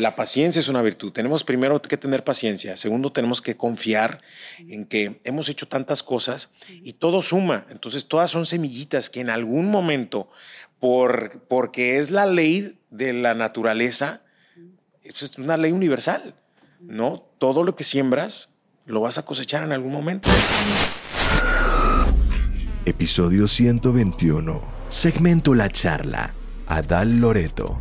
la paciencia es una virtud. Tenemos primero que tener paciencia. Segundo, tenemos que confiar en que hemos hecho tantas cosas y todo suma. Entonces, todas son semillitas que en algún momento, por, porque es la ley de la naturaleza, es una ley universal, ¿no? Todo lo que siembras lo vas a cosechar en algún momento. Episodio 121. Segmento La Charla. Adal Loreto.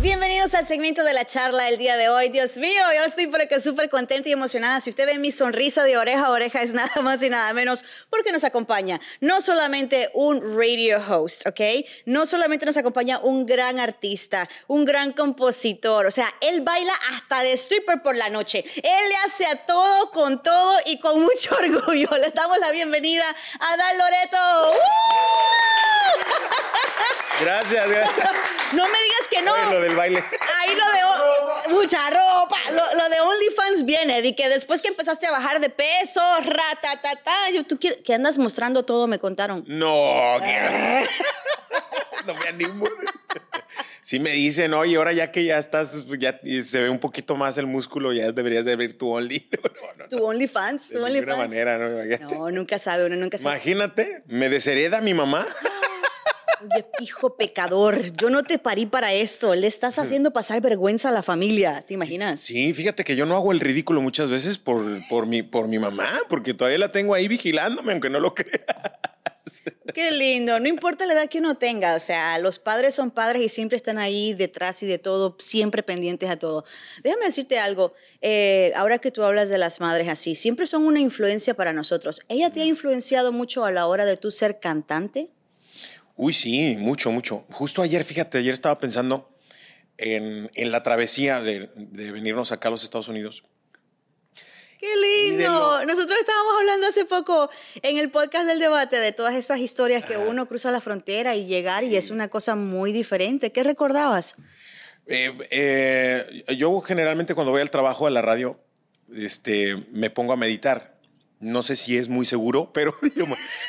Bienvenidos al segmento de la charla del día de hoy. Dios mío, yo estoy porque súper contenta y emocionada. Si usted ve mi sonrisa de oreja a oreja, es nada más y nada menos porque nos acompaña no solamente un radio host, ¿ok? No solamente nos acompaña un gran artista, un gran compositor. O sea, él baila hasta de stripper por la noche. Él le hace a todo con todo y con mucho orgullo. Le damos la bienvenida a Dal Loreto. Gracias, gracias. No me digas que no. Lo del baile. Ahí lo de mucha ropa. Lo, de OnlyFans viene, de que después que empezaste a bajar de peso, ratatata, yo tú quieres, que andas mostrando todo, me contaron. No, que no me animo. Sí me dicen, oye, ahora ya que ya estás, ya se ve un poquito más el músculo, ya deberías de abrir tu Only. tu OnlyFans, tu OnlyFans. De manera, ¿no? No, nunca sabe, uno nunca sabe. Imagínate, me deshereda mi mamá. Oye, hijo pecador, yo no te parí para esto. Le estás haciendo pasar vergüenza a la familia, ¿te imaginas? Sí, fíjate que yo no hago el ridículo muchas veces por, por, mi, por mi mamá, porque todavía la tengo ahí vigilándome, aunque no lo creas. Qué lindo, no importa la edad que uno tenga, o sea, los padres son padres y siempre están ahí detrás y de todo, siempre pendientes a todo. Déjame decirte algo, eh, ahora que tú hablas de las madres así, siempre son una influencia para nosotros. ¿Ella te ha influenciado mucho a la hora de tú ser cantante? Uy, sí, mucho, mucho. Justo ayer, fíjate, ayer estaba pensando en, la travesía de, venirnos acá a los Estados Unidos. ¡Qué lindo! Nosotros estábamos hablando hace poco en el podcast del debate de todas esas historias que uno cruza la frontera y llegar y es una cosa muy diferente. ¿Qué recordabas? Eh, eh, yo generalmente cuando voy al trabajo, a la radio, este, me pongo a meditar no sé si es muy seguro, pero,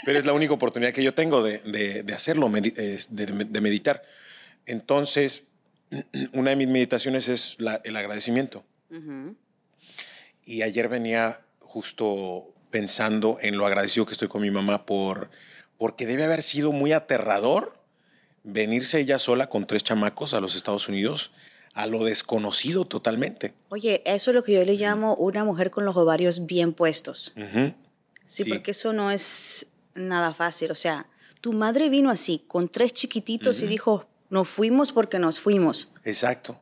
pero es la única oportunidad que yo tengo de, hacerlo, de, meditar. Entonces, una de mis meditaciones es el agradecimiento. Y ayer venía justo pensando en lo agradecido que estoy con mi mamá por, porque debe haber sido muy aterrador venirse ella sola con tres chamacos a los Estados Unidos a lo desconocido totalmente. Oye, eso es lo que yo le llamo una mujer con los ovarios bien puestos. sí, porque eso no es nada fácil. O sea, tu madre vino así, con tres chiquititos y dijo, nos fuimos porque nos fuimos. Exacto.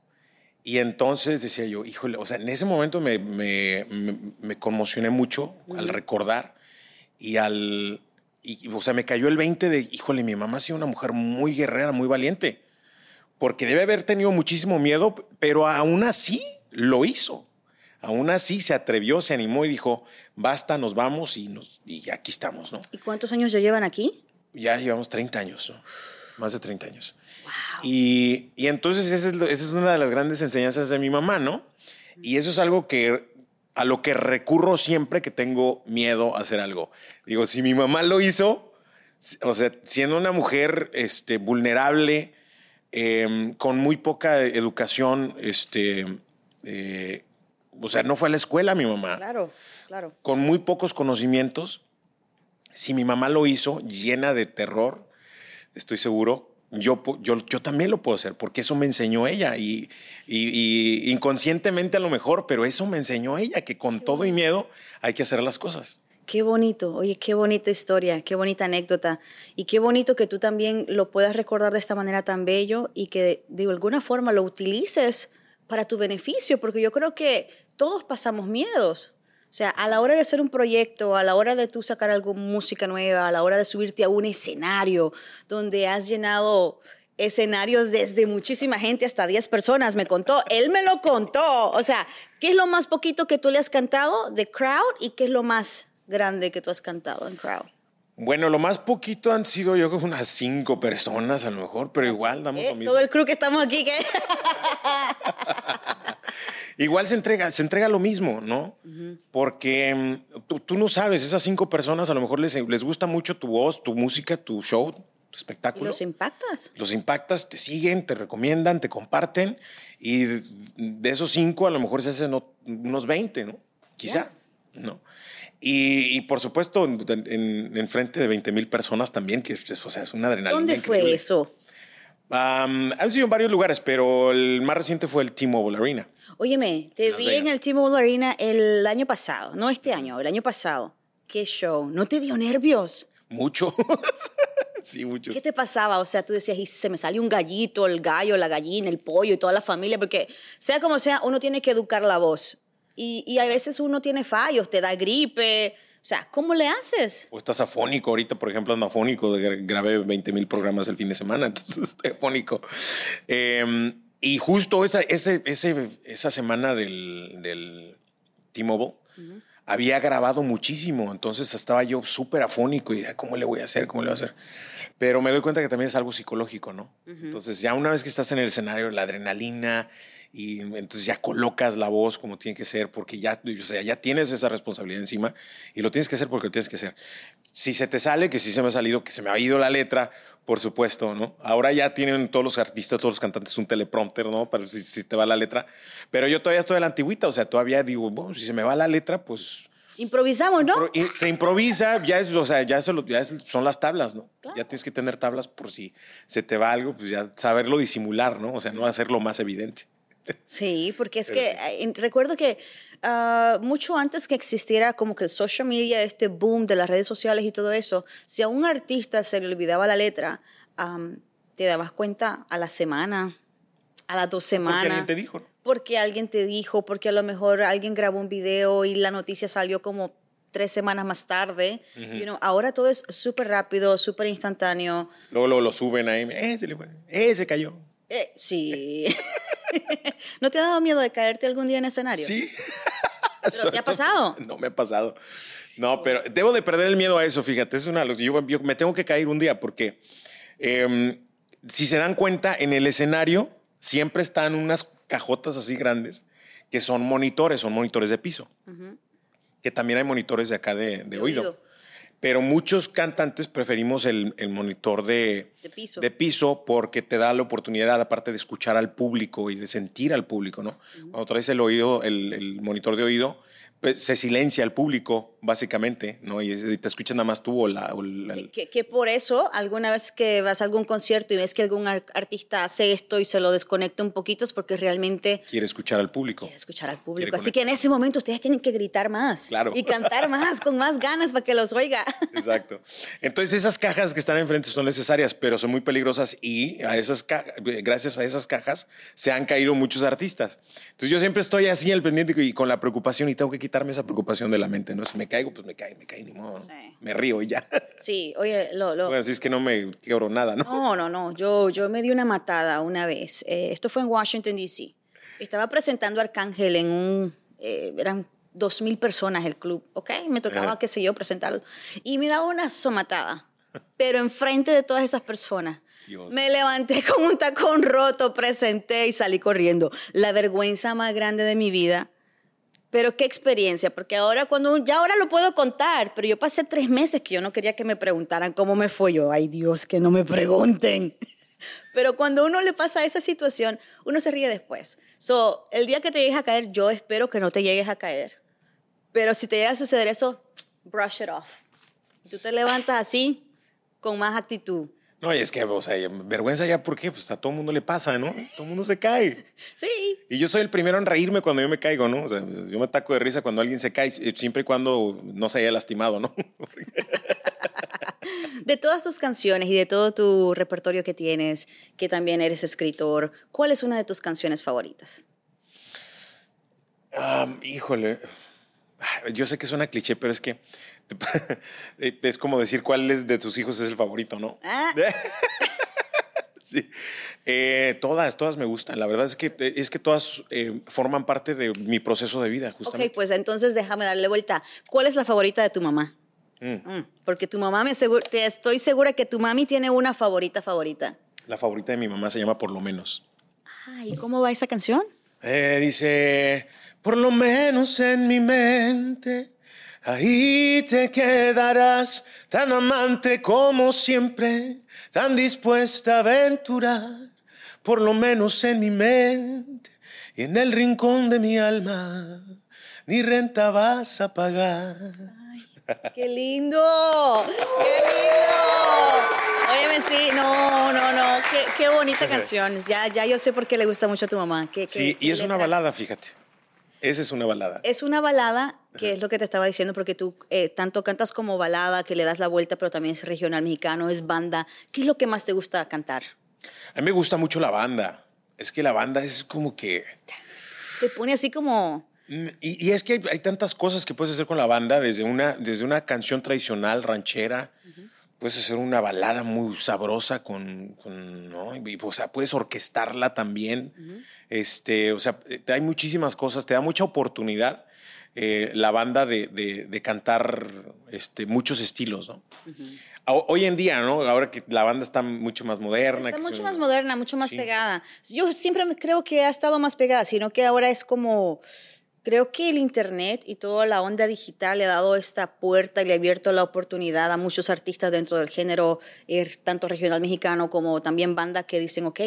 Y entonces decía yo, híjole, o sea, en ese momento me, me, me, conmocioné mucho al recordar y al, y, o sea, me cayó el 20 de, híjole, mi mamá ha sido una mujer muy guerrera, muy valiente porque debe haber tenido muchísimo miedo, pero aún así lo hizo. Aún así se atrevió, se animó y dijo, basta, nos vamos y, nos, y aquí estamos, ¿no? ¿Y cuántos años ya llevan aquí? Ya llevamos 30 años, ¿no? Más de 30 años. Wow. Y, y, entonces esa es, esa es una de las grandes enseñanzas de mi mamá, ¿no? Y eso es algo que a lo que recurro siempre que tengo miedo a hacer algo. Digo, si mi mamá lo hizo, o sea, siendo una mujer este, vulnerable, Em, con muy poca educación, este, eh, o sea, no fue a la escuela mi mamá. Claro, claro. Con muy pocos conocimientos. Si mi mamá lo hizo llena de terror, estoy seguro, yo, yo, yo también lo puedo hacer, porque eso me enseñó ella y, y, inconscientemente a lo mejor, pero eso me enseñó ella, que con todo y miedo hay que hacer las cosas. Qué bonito, oye, qué bonita historia, qué bonita anécdota. Y qué bonito que tú también lo puedas recordar de esta manera tan bello y que de alguna forma lo utilices para tu beneficio, porque yo creo que todos pasamos miedos. O sea, a la hora de hacer un proyecto, a la hora de tú sacar algo, música nueva, a la hora de subirte a un escenario donde has llenado escenarios desde muchísima gente hasta 10 personas, me contó, él me lo contó. O sea, ¿qué es lo más poquito que tú le has cantado de crowd y qué es lo más grande que tú has cantado en crowd? Bueno, lo más poquito han sido yo creo unas cinco personas a lo mejor, pero igual damos lo mismo. Todo el crew que estamos aquí, ¿qué? igual se entrega, se entrega lo mismo, ¿no? Porque mm, tú, no sabes, esas cinco personas a lo mejor les, les gusta mucho tu voz, tu música, tu show, tu espectáculo. Y los impactas. Los impactas, te siguen, te recomiendan, te comparten. Y de esos cinco, a lo mejor se hacen unos 20, ¿no? Quizá, ¿no? Y, y, por supuesto, en, en, frente de 20 mil personas también, que o sea, es una adrenalina. ¿Dónde fue eso? Um, han sido en varios lugares, pero el más reciente fue el T-Mobile Arena. Óyeme, te vi en el T-Mobile Arena el año pasado, no este año, el año pasado. ¿Qué show? ¿No te dio nervios? Mucho. sí, mucho. ¿Qué te pasaba? O sea, tú decías, y se me salió un gallito, el gallo, la gallina, el pollo y toda la familia, porque sea como sea, uno tiene que educar la voz. Y, y a veces uno tiene fallos, te da gripe. O sea, ¿cómo le haces? O estás afónico. Ahorita, por ejemplo, ando afónico. Grabé 20 mil programas el fin de semana, entonces estoy afónico. Em, y justo esa, ese, ese, esa semana del, del T-Mobile, había grabado muchísimo, entonces estaba yo súper afónico y ¿cómo le voy a hacer? ¿Cómo le voy a hacer? Pero me doy cuenta que también es algo psicológico, ¿no? Entonces ya una vez que estás en el escenario, la adrenalina y entonces ya colocas la voz como tiene que ser porque ya, o sea, ya tienes esa responsabilidad encima y lo tienes que hacer porque lo tienes que hacer. Si se te sale, que sí se me ha salido, que se me ha ido la letra, por supuesto, ¿no? Ahora ya tienen todos los artistas, todos los cantantes un teleprompter, ¿no? Para si, si te va la letra. Pero yo todavía estoy a la antigüita, o sea, todavía digo, bueno, si se me va la letra, pues... Improvisamos, ¿no? Se improvisa, ya es, o sea, ya, eso, ya son las tablas, ¿no? Ya tienes que tener tablas por si se te va algo, pues ya saberlo disimular, ¿no? O sea, no hacerlo más evidente. Sí, porque es que eh, recuerdo que ah, mucho antes que existiera como que el social media, este boom de las redes sociales y todo eso, si a un artista se le olvidaba la letra, te dabas cuenta a la semana, a las dos semanas. Porque alguien te dijo, Porque alguien te dijo, porque a lo mejor alguien grabó un video y la noticia salió como tres semanas más tarde. ahora todo es súper rápido, súper instantáneo. Luego, lo suben ahí, eh, se le fue, eh, se cayó. Eh, sí. ¿No te ha dado miedo de caerte algún día en escenario? Sí. ¿Pero te ha pasado? No me ha pasado. No, pero debo de perder el miedo a eso, fíjate. Es una, yo, yo me tengo que caer un día porque em, si se dan cuenta, en el escenario siempre están unas cajotas así grandes que son monitores, son monitores de piso. Que también hay monitores de acá de, oído pero muchos cantantes preferimos el, monitor de, de, piso. porque te da la oportunidad, aparte de escuchar al público y de sentir al público, ¿no? Cuando traes el oído, el, monitor de oído, pues, se silencia al público, básicamente, ¿no? Y te escuchas nada más tú o la... que, por eso, alguna vez que vas a algún concierto y ves que algún artista hace esto y se lo desconecta un poquito, es porque realmente... Quiere escuchar al público. Quiere escuchar al público. Así que en ese momento ustedes tienen que gritar más. Claro. Y cantar más, con más ganas para que los oiga. Exacto. Entonces, esas cajas que están enfrente son necesarias, pero son muy peligrosas y a esas gracias a esas cajas se han caído muchos artistas. Entonces, yo siempre estoy así al pendiente y con la preocupación y tengo que quitarme esa preocupación de la mente, ¿no? Si me caigo, pues me cae, me cae, ni modo. Me río y ya. Sí, oye, lo... lo... Bueno, así es que no me quebro nada, ¿no? No, no, no. Yo, yo me di una matada una vez. Eh, esto fue en Washington, D.C. Estaba presentando Arcángel en un... Eh, eran dos mil personas el club, ¿ok? Me tocaba, qué sé yo, presentarlo. Y me daba una somatada, pero enfrente de todas esas personas. Me levanté con un tacón roto, presenté y salí corriendo. La vergüenza más grande de mi vida pero qué experiencia, porque ahora cuando, ya ahora lo puedo contar, pero yo pasé tres meses que yo no quería que me preguntaran cómo me fue yo. Ay Dios, que no me pregunten. Pero cuando uno le pasa esa situación, uno se ríe después. So, el día que te llegues a caer, yo espero que no te llegues a caer. Pero si te llega a suceder eso, brush it off. Tú te levantas así, con más actitud. No, y es que, o sea, vergüenza ya, ¿por qué? Pues a todo mundo le pasa, ¿no? Todo el mundo se cae. Sí. Y yo soy el primero en reírme cuando yo me caigo, ¿no? O sea, yo me ataco de risa cuando alguien se cae, siempre y cuando no se haya lastimado, ¿no? de todas tus canciones y de todo tu repertorio que tienes, que también eres escritor, ¿cuál es una de tus canciones favoritas? híjole, yo sé que suena cliché, pero es que es como decir cuál de tus hijos es el favorito, ¿no? Ah. sí. Eh, todas, todas me gustan. La verdad es que, es que todas eh, forman parte de mi proceso de vida, justamente. Ok, pues entonces déjame darle vuelta. ¿Cuál es la favorita de tu mamá? Mm. Mm, porque tu mamá me asegura, te estoy segura que tu mami tiene una favorita favorita. La favorita de mi mamá se llama Por lo menos. Ah, ¿y cómo va esa canción? Eh, dice, por lo menos en mi mente Ahí te quedarás, tan amante como siempre, tan dispuesta a aventurar, por lo menos en mi mente y en el rincón de mi alma, ni renta vas a pagar. ¡Qué lindo! ¡Qué lindo! Óyeme, sí, no, no, no, qué, qué bonita canción. Ya, ya yo sé por qué le gusta mucho a tu mamá. Qué- qué- Sí, qué y es una letra. balada, fíjate. Esa es una balada. Es una balada, que es lo que te estaba diciendo, porque tú eh, tanto cantas como balada, que le das la vuelta, pero también es regional mexicano, es banda. ¿Qué es lo que más te gusta cantar? A mí me gusta mucho la banda. Es que la banda es como que... Te pone así como... Mm, Y, y es que hay, hay tantas cosas que puedes hacer con la banda, desde una, desde una canción tradicional, ranchera, puedes hacer una balada muy sabrosa con, con, ¿no? Y, o sea, puedes orquestarla también. Este, o sea, hay muchísimas cosas, te da mucha oportunidad eh, la banda de, de- de cantar este, muchos estilos, ¿no? Ho- Hoy en día, ¿no? Ahora que la banda está mucho más moderna. Está mucho más moderna, mucho más Sí. pegada. Yo siempre creo que ha estado más pegada, sino que ahora es como... Creo que el Internet y toda la onda digital le ha dado esta puerta y le ha abierto la oportunidad a muchos artistas dentro del género, eh, tanto regional mexicano como también banda que dicen, ok,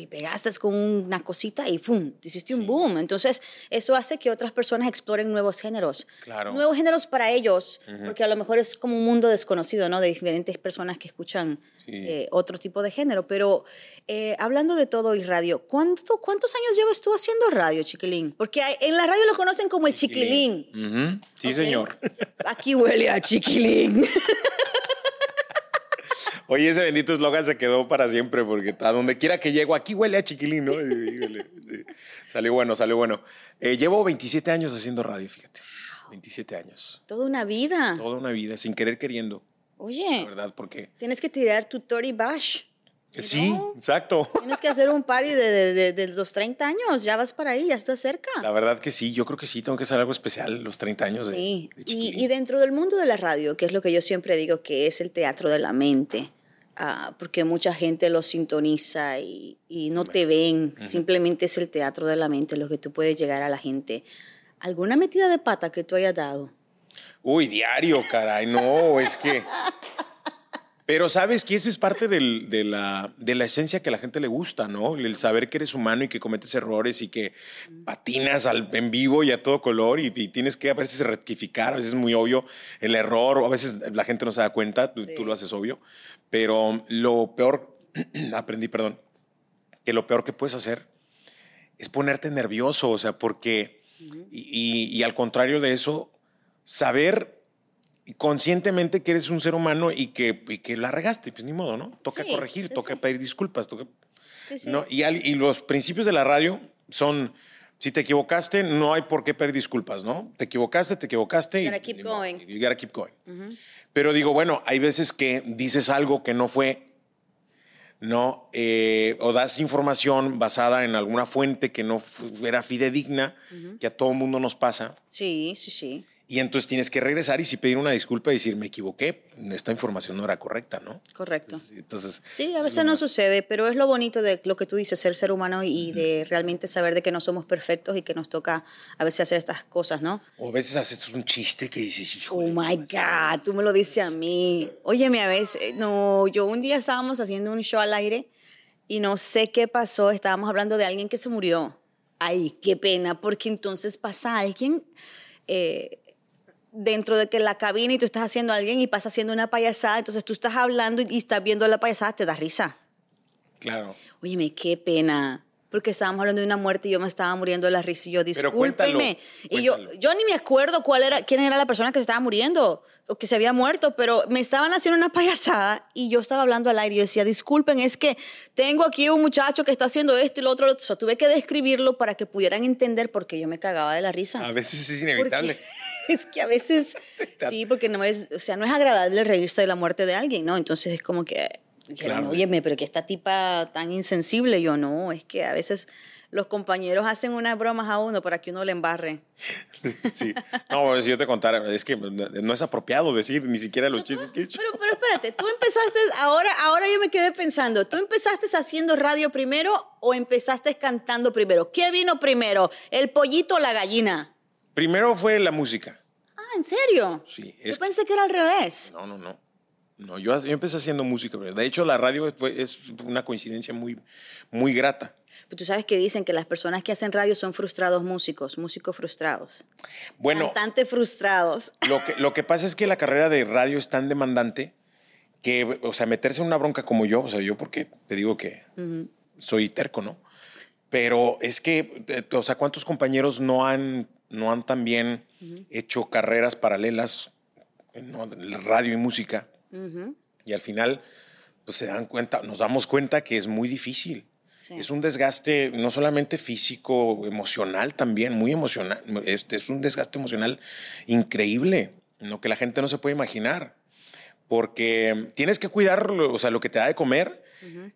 te pegaste con una cosita y ¡pum! Te hiciste un boom. Entonces, eso hace que otras personas exploren nuevos géneros. Claro. Nuevos géneros para ellos, porque a lo mejor es como un mundo desconocido, ¿no? De diferentes personas que escuchan Sí. eh, otro tipo de género. Pero eh, hablando de todo y radio, ¿cuánto, ¿cuántos años llevas tú haciendo radio, chiquilín? Porque hay- en la radio lo conocen como el chiquilín. Ujú. Sí, Ok. señor. Aquí huele a chiquilín. Oye, ese bendito eslogan se quedó para siempre porque a donde quiera que llego, aquí huele a chiquilín, ¿no? Salió bueno, salió bueno. Eh, llevo 27 años haciendo radio, fíjate. 27 años. Toda una vida. Toda una vida, sin querer queriendo, la Oye, verdad, porque... tienes que tirar tu Tori Bash. Sí, exacto. Tienes que hacer un party de, de- de- de los 30 años. Ya vas para ahí, ya estás cerca. La verdad que sí, yo creo que sí, tengo que hacer algo especial los 30 años de, Sí, y, y dentro del mundo de la radio, que es lo que yo siempre digo, que es el teatro de la mente, ah, porque mucha gente lo sintoniza y, y no te ven, simplemente es el teatro de la mente lo que tú puedes llegar a la gente. ¿Alguna metida de pata que tú hayas dado? Uy, diario, caray, no, es que... Pero sabes que eso es parte del- de, la, de la esencia que a la gente le gusta, ¿no? El saber que eres humano y que cometes errores y que patinas al, en vivo y a todo color y, y tienes que a veces rectificar, a veces es muy obvio el error o a veces la gente no se da cuenta, tú, Sí. tú lo haces obvio. Pero lo peor, aprendí, perdón, que lo peor que puedes hacer es ponerte nervioso, o sea, porque, y, y- y al contrario de eso, saber conscientemente que eres un ser humano y que, y que la regaste, pues ni modo, ¿no? Toca Sí, corregir, sí, toca sí. pedir disculpas, toca... ¿no? Y, al- y los principios de la radio son, si te equivocaste, no hay por qué pedir disculpas, ¿no? Te equivocaste, te equivocaste. Gotta y, keep modo, going. You gotta keep going. Pero digo, bueno, hay veces que dices algo que no fue, ¿no? Eh, o das información basada en alguna fuente que no era fidedigna, que a todo mundo nos pasa. Sí, sí, sí. Y entonces tienes que regresar y sí pedir una disculpa y decir, me equivoqué, esta información no era correcta, ¿no? Correcto. Entonces, entonces, Sí, a veces no sucede, pero es lo bonito de lo que tú dices, ser ser humano y de realmente saber de que no somos perfectos y que nos toca a veces hacer estas cosas, ¿no? O a veces haces un chiste que dices, hijo. Oh my God, tú me lo dices a mí. Óyeme, a veces, no, yo un día estábamos haciendo un show al aire y no sé qué pasó, estábamos hablando de alguien que se murió. Ay, qué pena, porque entonces pasa alguien eh, dentro de que la cabina y tú estás haciendo a alguien y pasa haciendo una payasada, entonces tú estás hablando y, y estás viendo la payasada, te da risa. Claro. Óyeme, qué pena. Porque estábamos hablando de una muerte y yo me estaba muriendo de la risa y yo, discúlpeme. Y yo, yo ni me acuerdo cuál era, quién era la persona que se estaba muriendo o que se había muerto, pero me estaban haciendo una payasada y yo estaba hablando al aire y yo decía, disculpen, es que tengo aquí un muchacho que está haciendo esto y lo otro, lo otro. O sea, tuve que describirlo para que pudieran entender por qué yo me cagaba de la risa. A veces es Porque inevitable. es que a veces, sí, porque no es, o sea, no es agradable reírse de la muerte de alguien, ¿no? Entonces es como que, dijeron, Claro. óyeme, pero que esta tipa tan insensible, yo no, es que a veces los compañeros hacen unas bromas a uno para que uno le embarre. Sí. No, si yo te contara, es que no es apropiado decir ni siquiera los chistes que he hecho. Pero, pero espérate, tú empezaste, ahora, ahora yo me quedé pensando, ¿tú empezaste haciendo radio primero o empezaste cantando primero? ¿Qué vino primero, el pollito o la gallina? Primero fue la música. Ah, ¿en serio? Sí, Yo es- pensé que era al revés. No, no, no. No, yo, yo empecé haciendo música. pero De hecho, la radio fue- es una coincidencia muy, muy grata. Pero tú sabes que dicen que las personas que hacen radio son frustrados músicos, músicos frustrados. Bueno, Cantantes frustrados. lo que, lo que pasa es que la carrera de radio es tan demandante que, o sea, meterse en una bronca como yo, o sea, yo porque te digo que soy terco, ¿no? Pero es que, eh, o sea, ¿cuántos compañeros no han, no han también hecho carreras paralelas en de radio y música? Y al final, pues se dan cuenta, nos damos cuenta que es muy difícil. Sí. Es un desgaste no solamente físico, emocional también, muy emocional. Este es un desgaste emocional increíble, lo que la gente no se puede imaginar. Porque tienes que cuidar, o sea, lo que te da de comer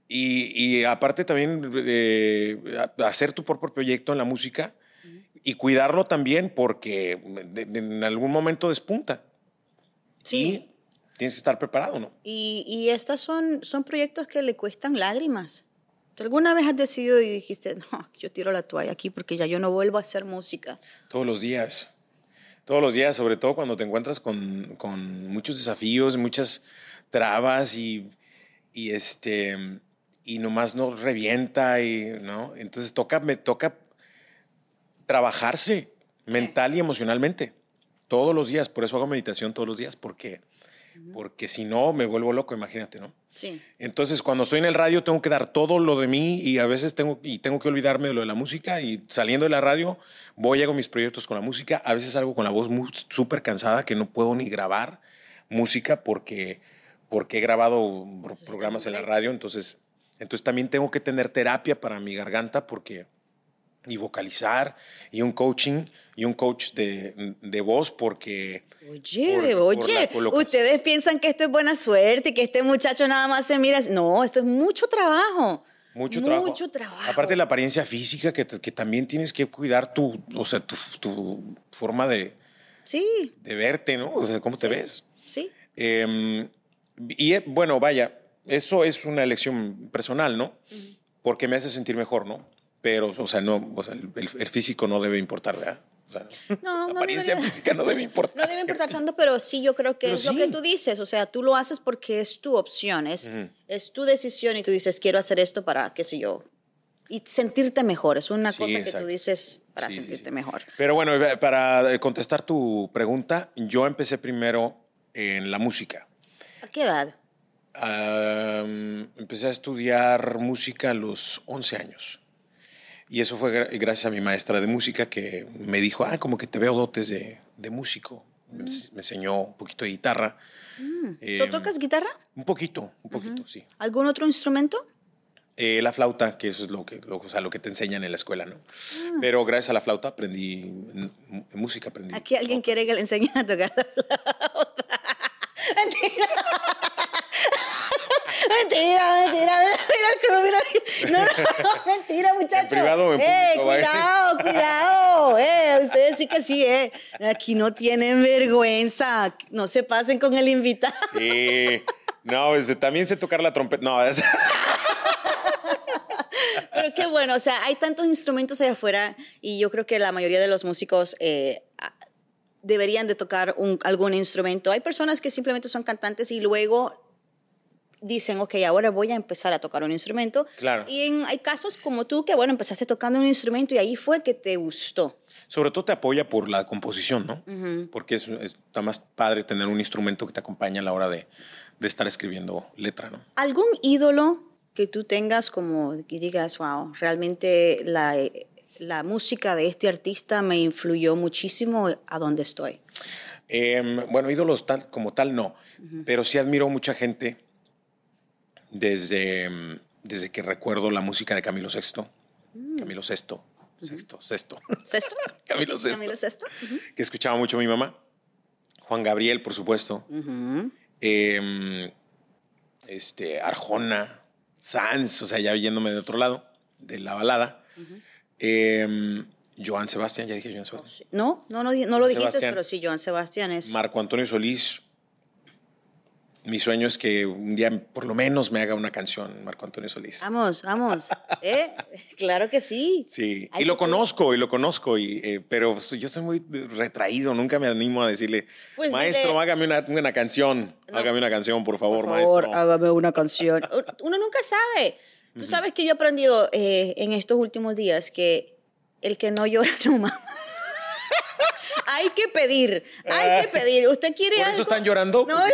y, y aparte también eh, hacer tu propio proyecto en la música y cuidarlo también porque de- de- en algún momento despunta. Sí. Tienes que estar preparado, ¿no? Y, y estos son, son proyectos que le cuestan lágrimas. ¿Tú alguna vez has decidido y dijiste, no, yo tiro la toalla aquí porque ya yo no vuelvo a hacer música? Todos los días. Todos los días, sobre todo cuando te encuentras con, con muchos desafíos, muchas trabas y, y este y nomás no revienta y no. Entonces toca, me toca trabajarse mental y emocionalmente todos los días. Por eso hago meditación todos los días, porque, porque si no me vuelvo loco, imagínate, ¿no? Sí. Entonces, cuando estoy en el radio, tengo que dar todo lo de mí y a veces tengo, y tengo que olvidarme de lo de la música. Y saliendo de la radio, voy hago mis proyectos con la música. A veces salgo con la voz súper cansada que no puedo ni grabar música porque, porque he grabado pro- programas en la radio. Entonces, entonces, también tengo que tener terapia para mi garganta porque y vocalizar y un coaching y un coach de, de voz porque Oye, Por- oye, ustedes piensan que esto es buena suerte y que este muchacho nada más se mira. No, esto es mucho trabajo. Mucho trabajo. Mucho trabajo. Aparte de la apariencia física, que, que también tienes que cuidar tu, o sea, tu, tu forma de, Sí, de verte, ¿no? O sea, cómo te ves. sí. Eh, y bueno, vaya, eso es una elección personal, ¿no? Porque me hace sentir mejor, ¿no? Pero, o sea, no, o sea, el, el físico no debe importar, ¿verdad? O sea, No, la no apariencia debería. física no debe importar. No debe importar tanto, pero sí yo creo que Pero es lo sí. que tú dices. O sea, tú lo haces porque es tu opción, es, es tu decisión y tú dices, quiero hacer esto para, qué sé yo, y sentirte mejor. Es una Sí, cosa que exacto. tú dices para Sí, sentirte mejor. Pero bueno, eh, para contestar tu pregunta, yo empecé primero en la música. ¿A qué edad? Am, empecé a estudiar música a los 11 años. Y eso fue gra- gracias a mi maestra de música que me dijo, ah, como que te veo dotes de, de músico. Me, ens- me enseñó un poquito de guitarra. Eh, ¿Solo tocas guitarra? Un poquito, un poquito, sí. ¿Algún otro instrumento? Eh, la flauta, que eso es lo que, lo, o sea, lo que te enseñan en la escuela, ¿no? Ah. Pero gracias a la flauta aprendí música, aprendí. Aquí alguien quiere que le enseñe a tocar la flauta. Mentira. Mentira, mentira. Mira, mira el. No, no, mentira, muchacho. En privado eh, cuidado, cuidado. Eh, ustedes sí que sí, eh. Aquí no tienen vergüenza. No se pasen con el invitado. Sí. No, este, también sé tocar la trompeta. No, es- Pero qué bueno, o sea, hay tantos instrumentos allá afuera y yo creo que la mayoría de los músicos eh, deberían de tocar un- algún instrumento. Hay personas que simplemente son cantantes y luego dicen, ok, ahora voy a empezar a tocar un instrumento. Claro. Y en- hay casos como tú que, bueno, empezaste tocando un instrumento y ahí fue que te gustó. Sobre todo te apoya por la composición, ¿no? Porque es, es- está más padre tener un instrumento que te acompaña a la hora de, de estar escribiendo letra, ¿no? ¿Algún ídolo que tú tengas como que digas, wow, realmente la, la música de este artista me influyó muchísimo a donde estoy? Em, bueno, ídolos tal, como tal no, pero sí admiro mucha gente desde, desde que recuerdo la música de Camilo Sexto. Camilo Sexto. Sexto, Sexto. ¿Sesto? Camilo Sí, Sesto. Camilo Sesto. Ujú. que escuchaba mucho mi mamá. Juan Gabriel, por supuesto. Em, este, Arjona, Sanz, o sea, ya yéndome de otro lado, de la balada. Em, Joan Sebastián, ya dije Joan Sebastián. No, no, no, no lo dijiste, Sebastián. pero sí, Joan Sebastián es. Marco Antonio Solís. Mi sueño es que un día por lo menos me haga una canción Marco Antonio Solís. Vamos, vamos. ¿Eh? Claro que sí. Sí, Hay y lo que- conozco, y lo conozco, y, eh, pero yo soy muy retraído, nunca me animo a decirle, Pues maestro, dile- hágame una, una canción, No. hágame una canción, por favor, Por favor, maestro. hágame una canción. Uno nunca sabe. Tú sabes que yo he aprendido eh, en estos últimos días que el que no llora no mama. Hay que pedir, hay que pedir. ¿Usted quiere ¿Por algo? eso están llorando? No.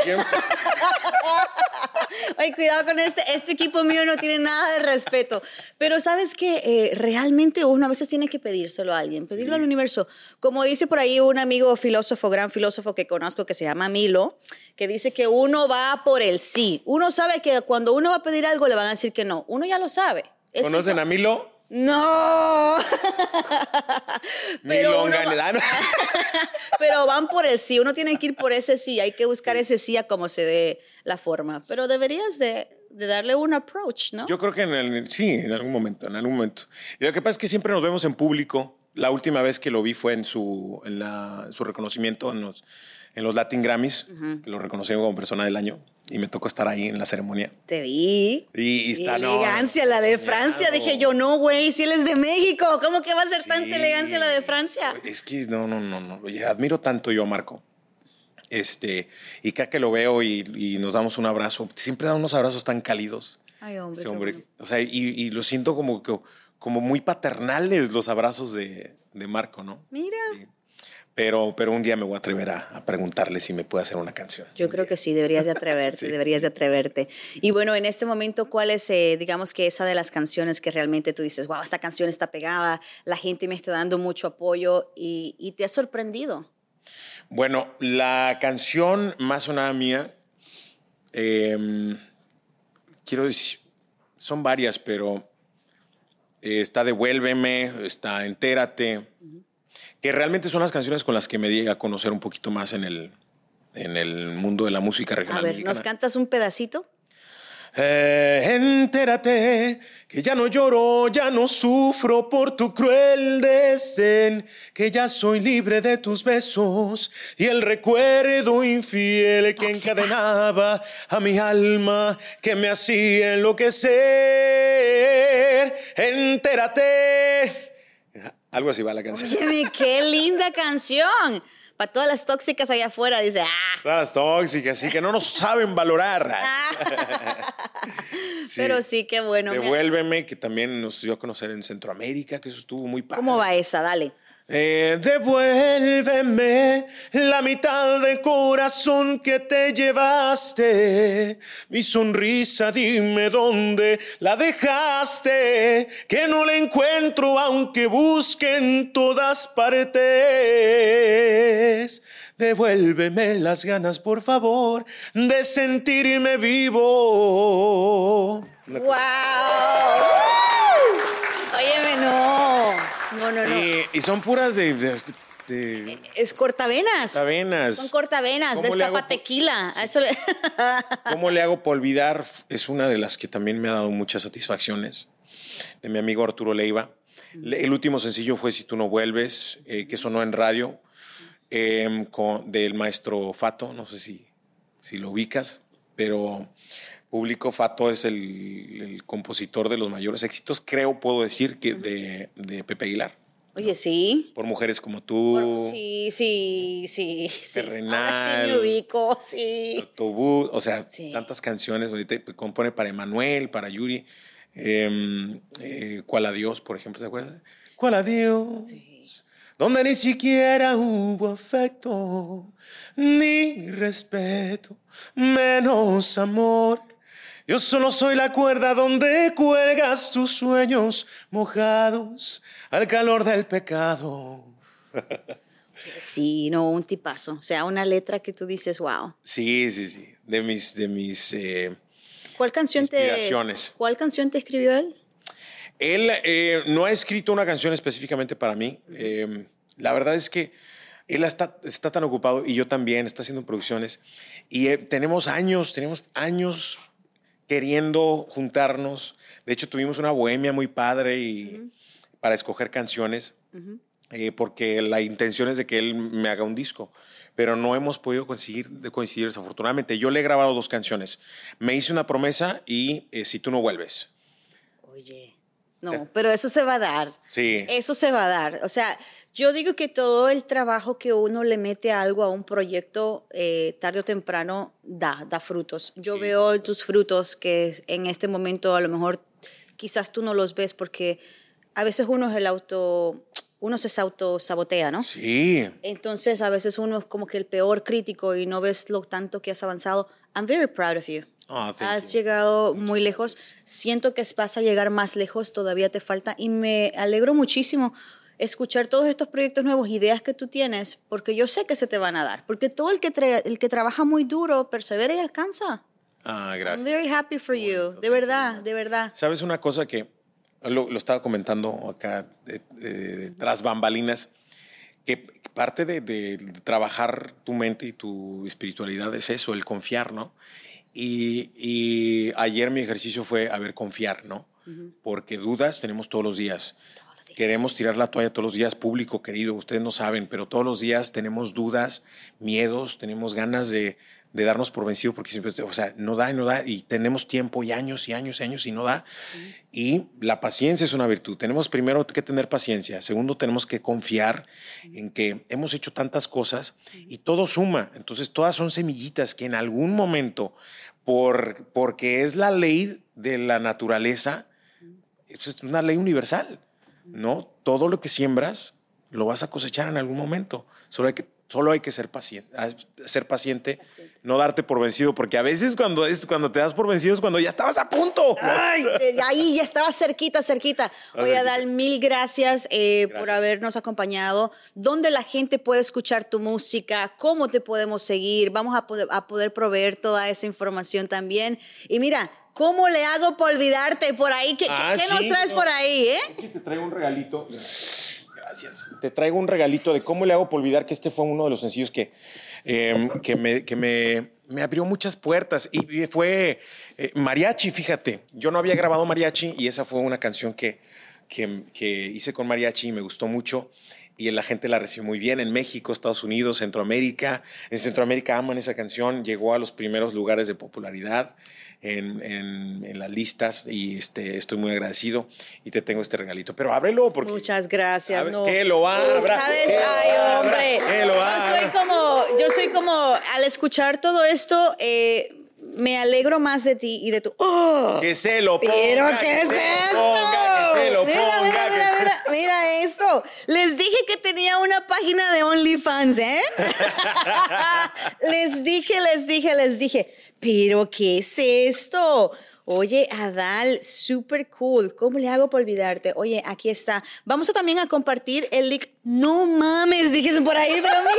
Ay, cuidado con este. Este equipo mío no tiene nada de respeto. Pero sabes que realmente uno a veces tiene que pedírselo a alguien, pedirlo al universo. Como dice por ahí un amigo filósofo, gran filósofo que conozco que se llama Milo, que dice que uno va por el sí. Uno sabe que cuando uno va a pedir algo le van a decir que no. Uno ya lo sabe. Es ¿Conocen a Milo? No. Milo uno va- pero van por el sí. Uno tiene que ir por ese sí. Hay que buscar ese sí a como se dé la forma. Pero deberías de, de darle un approach, ¿no? Yo creo que en el- sí, en algún momento, en algún momento. Y lo que pasa es que siempre nos vemos en público. La última vez que lo vi fue en su, en la- su reconocimiento en los, en los Latin Grammys, que lo reconocieron como persona del año. Y me tocó estar ahí en la ceremonia. Te vi. Y, y está, no, elegancia la de Francia. Claro. Dije yo, no, güey, si él es de México, ¿cómo que va a ser tanta elegancia la de Francia? Es que no, no, no, no. Oye, admiro tanto yo a Marco. Este, y cada que lo veo y, y nos damos un abrazo, siempre da unos abrazos tan cálidos. Ay, hombre. bueno. O sea, y, y lo siento como, que- como muy paternales los abrazos de, de Marco, ¿no? Mira. Sí. Pero, pero un día me voy a atrever a, a preguntarle si me puede hacer una canción. Yo creo que sí, deberías de atreverte, Sí. deberías de atreverte. Y bueno, en este momento, ¿cuál es, eh, digamos que esa de las canciones que realmente tú dices, wow, esta canción está pegada, la gente me está dando mucho apoyo y, y te ha sorprendido? Bueno, la canción más sonada mía, em, quiero decir, son varias, pero está Devuélveme, está Entérate, que realmente son las canciones con las que me di a conocer un poquito más en el, en el mundo de la música A regional ver, mexicana. ¿nos cantas un pedacito? Eh, entérate que ya no lloro, ya no sufro por tu cruel desdén, que ya soy libre de tus besos y el recuerdo infiel que encadenaba a mi alma, que me hacía enloquecer. Entérate. Algo así va la canción. Óyeme, qué linda canción. Para todas las tóxicas allá afuera, dice, ah, Todas las tóxicas, sí, que no nos saben valorar. Sí. pero sí, qué bueno. me- Devuélveme, que también nos dio a conocer en Centroamérica, que eso estuvo muy padre. ¿Cómo va esa? Dale. Eh, devuélveme la mitad de corazón que te llevaste. Mi sonrisa, dime dónde la dejaste. Que no la encuentro aunque busque en todas partes. Devuélveme las ganas, por favor, de sentirme vivo. ¡Wow! Óyeme, no. No, no, no. Y, y son puras de, de- de Es cortavenas. cadenas. Son cortavenas, ¿Cómo le hago destapa tequila. A Eso le- ¿Cómo le hago por olvidar? Es una de las que también me ha dado muchas satisfacciones. De mi amigo Arturo Leiva. Le- El último sencillo fue Si tú no vuelves, eh, que sonó en radio, em, con- del maestro Fato. No sé si, si lo ubicas, pero Público Fato es el, el compositor de los mayores éxitos, creo, puedo decir, que de, de Pepe Aguilar. Oye, sí. Por mujeres como tú. Sí, sí, sí. sí. Terrenal. Ahora sí me ubico, sí. Autobús, o sea, Sí. tantas canciones. Ahorita compone para Emanuel, para Yuri. Eh, eh, ¿Cuál adiós, por ejemplo? ¿Te acuerdas? ¿Cuál adiós? Sí. Donde ni siquiera hubo afecto, ni respeto, menos amor. Yo solo soy la cuerda donde cuelgas tus sueños mojados al calor del pecado. Sí, no, un tipazo. O sea, una letra que tú dices, wow. Sí, sí, sí. De mis, de mis eh, ¿Cuál canción te, Inspiraciones. ¿Cuál canción te escribió él? Él eh, no ha escrito una canción específicamente para mí. Eh, la verdad es que él está, está tan ocupado y yo también, está haciendo producciones. Y eh, tenemos años, tenemos años queriendo juntarnos. De hecho, tuvimos una bohemia muy padre y, para escoger canciones. eh, porque la intención es de que él me haga un disco. Pero no hemos podido conseguir, coincidir desafortunadamente. Yo le he grabado dos canciones. Me hice una promesa y eh, Si tú no vuelves. Oye, no, pero eso se va a dar. Sí. Eso se va a dar. O sea, yo digo que todo el trabajo que uno le mete a algo, a un proyecto, eh, tarde o temprano da, da frutos. Yo Sí, veo tus frutos que en este momento a lo mejor quizás tú no los ves porque a veces uno es el auto, uno se autosabotea, ¿no? Sí. Entonces a veces uno es como que el peor crítico y no ves lo tanto que has avanzado. I'm very proud of you. Thank Has you. llegado muy lejos. Siento que vas a llegar más lejos, todavía te falta. Y me alegro muchísimo escuchar todos estos proyectos nuevos, ideas que tú tienes, porque yo sé que se te van a dar. Porque todo el que, el que trabaja muy duro, persevera y alcanza. Ah, I'm gracias. very happy for you. De verdad, de verdad. ¿Sabes una cosa que lo, lo estaba comentando acá de- de- tras bambalinas? Que parte de, de trabajar tu mente y tu espiritualidad es eso, el confiar, ¿no? Y, y ayer mi ejercicio fue, a ver, confiar, ¿no? Porque dudas tenemos todos los días. Queremos tirar la toalla todos los días, público querido, ustedes no saben, pero todos los días tenemos dudas, miedos, tenemos ganas de, de darnos por vencido porque siempre, o sea, no da y no da y tenemos tiempo y años y años y años y no da. Y la paciencia es una virtud. Tenemos primero que tener paciencia, segundo tenemos que confiar en que hemos hecho tantas cosas y todo suma. Entonces todas son semillitas que en algún momento, por, porque es la ley de la naturaleza, es una ley universal, ¿no? Todo lo que siembras lo vas a cosechar en algún momento. Solo hay que, solo hay que ser paciente, ah, ser paciente, no darte por vencido, porque a veces cuando, es, cuando te das por vencido es cuando ya estabas a punto. Ay, ahí ya estaba cerquita, cerquita. Oye. Adal, mil gracias, eh, por Gracias. habernos acompañado. ¿Dónde la gente puede escuchar tu música? ¿Cómo te podemos seguir? Vamos a poder, a poder proveer toda esa información también. Y mira, ¿cómo le hago para olvidarte por ahí? ¿Qué, Ah, qué sí, nos traes no. por ahí, eh? Que te traigo un regalito. Gracias. Te traigo un regalito de cómo le hago por olvidar que este fue uno de los sencillos que, eh, que, me, que me, me abrió muchas puertas. Y fue eh, mariachi, fíjate. Yo no había grabado mariachi y esa fue una canción que, que, que hice con mariachi y me gustó mucho. Y la gente la recibió muy bien en México, Estados Unidos, Centroamérica. En Centroamérica aman esa canción. Llegó a los primeros lugares de popularidad en, en- en las listas y este, estoy muy agradecido y te tengo este regalito. Pero ábrelo porque... Muchas gracias. Abre- no. que lo abra, ¿Sabes? que lo Ay, abra, hombre. que lo yo abra. soy como, yo soy como, al escuchar todo esto, eh, me alegro más de ti y de tu. ¡Oh! Que se lo ponga. Pero que ¿qué es se esto? lo ponga, que se lo mira, ponga, mira, mira, se- mira, mira esto. Les dije que tenía una página de OnlyFans, ¿eh? les dije, les dije, les dije. Pero ¿qué es esto? Oye, Adal, súper cool. ¿Cómo le hago para olvidarte? Oye, aquí está. Vamos a también a compartir el link. No mames, dije por ahí, pero mira,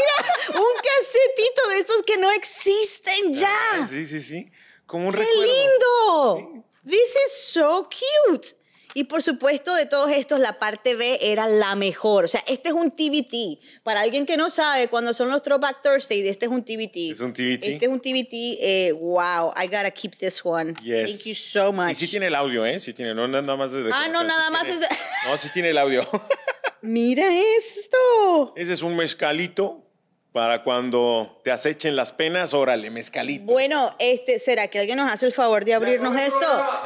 un casetito de estos que no existen ya. Ah, Sí, sí, sí. Como un ¡Qué recuerdo. lindo! This is so cute. Y por supuesto, de todos estos, la parte B era la mejor. O sea, este es un TBT. Para alguien que no sabe, cuando son los Throwback Thursdays, este es un TBT. ¿Es un TBT? Este es un TBT. eh, wow, I gotta keep this one. Yes. Thank you so much. Y sí tiene el audio, ¿eh? Sí tiene, no nada más de Ah, no, nada sí más tiene- es de- No, sí tiene el audio. Mira esto. Ese es un mezcalito para cuando te acechen las penas, órale, mezcalito. Bueno, este, ¿será que alguien nos hace el favor de abrirnos esto?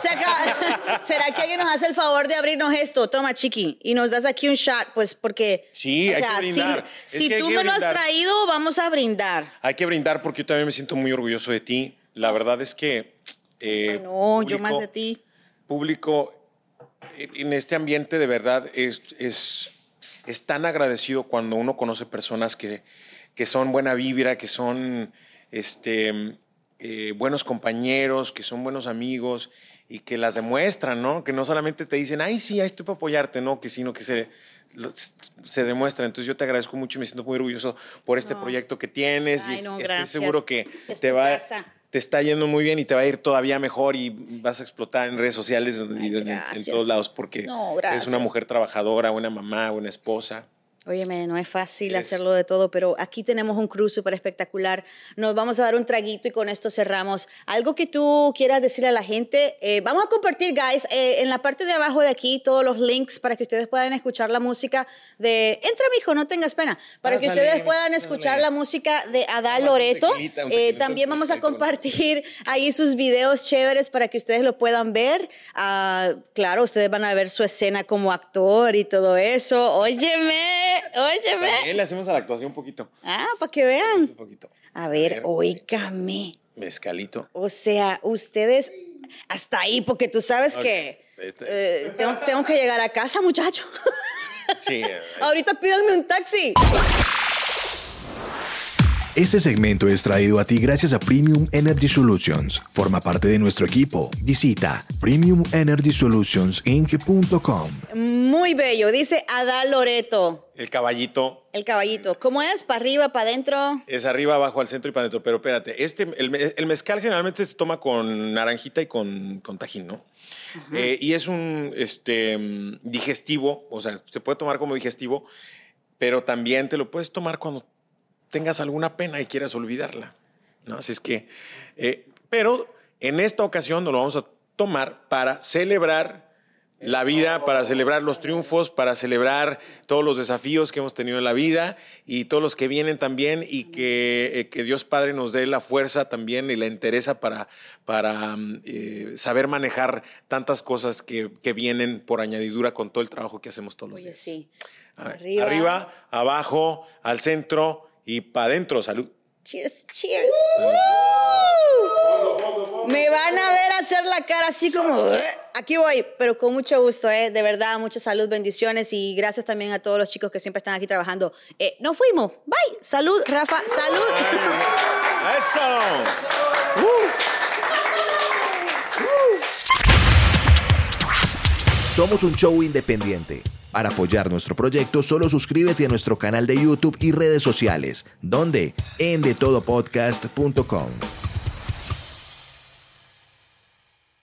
¿Será que alguien nos hace el favor de abrirnos esto? Toma, chiqui, y nos das aquí un shot, pues porque... Sí, hay que brindar. Si, que tú que me lo has traído, vamos a brindar. Hay que brindar porque yo también me siento muy orgulloso de ti. La verdad es que... eh, Ay, no, yo más público- de ti. Público, eh, en este ambiente de verdad es, es, es tan agradecido cuando uno conoce personas que, que son buena vibra, que son este, eh, buenos compañeros, que son buenos amigos y que las demuestran, ¿no? Que no solamente te dicen, ay, sí, ahí estoy para apoyarte, ¿no? Que sino que se, se demuestra. Entonces yo te agradezco mucho y me siento muy orgulloso por este proyecto que tienes Ay, y no, estoy gracias. seguro que Es te va, casa. te está yendo muy bien y te va a ir todavía mejor y vas a explotar en redes sociales y en- en, todos lados porque No, eres una mujer trabajadora, una mamá, una esposa. Óyeme, no es fácil hacerlo de todo, pero aquí tenemos un crew súper espectacular. Nos vamos a dar un traguito y con esto cerramos. Algo que tú quieras decirle a la gente. Eh, vamos a compartir, guys, eh, en la parte de abajo de aquí todos los links para que ustedes puedan escuchar la música de... Entra, mijo, no tengas pena. Para que ustedes puedan escuchar la música de Adal Loreto. Eh, también vamos a compartir ahí sus videos chéveres para que ustedes lo puedan ver. Ah, claro, ustedes van a ver su escena como actor y todo eso. Óyeme. Óyeme. También le hacemos a la actuación un poquito. Ah, para que vean. Un poquito. A ver, oígame. Mezcalito. O sea, ustedes hasta ahí, porque tú sabes que este. eh, tengo, tengo, que llegar a casa, muchacho. Sí. Ahorita pídanme un taxi. Este segmento es traído a ti gracias a Premium Energy Solutions. Forma parte de nuestro equipo. Visita premiumenergysolutionsinc.com. Muy bello, dice Adal Loreto. El caballito. El caballito. ¿Cómo es? ¿Para arriba, para adentro? Es arriba, abajo, al centro y para adentro. Pero espérate, este, el, mezcal generalmente se toma con naranjita y con, con tajín, ¿no? Eh, y es un este, digestivo, o sea, se puede tomar como digestivo, pero también te lo puedes tomar cuando tengas alguna pena y quieras olvidarla. ¿no? Así es que, eh, pero en esta ocasión nos lo vamos a tomar para celebrar la vida, para celebrar los triunfos, para celebrar todos los desafíos que hemos tenido en la vida y todos los que vienen también y que, eh, que Dios Padre nos dé la fuerza también y la interesa para, para mm, eh, saber manejar tantas cosas que, que, vienen por añadidura con todo el trabajo que hacemos todos los días. Sí. Arriba. Arriba, abajo, al centro y para adentro, salud. Cheers, cheers. Me van a ver hacer la cara así como, aquí voy, pero con mucho gusto, ¿eh? de verdad, mucha salud, bendiciones y gracias también a todos los chicos que siempre están aquí trabajando. Eh, nos fuimos, bye, salud, Rafa, salud. Eso. Somos un show independiente para apoyar nuestro proyecto, solo suscríbete a nuestro canal de YouTube y redes sociales, donde en detodopodcast.com.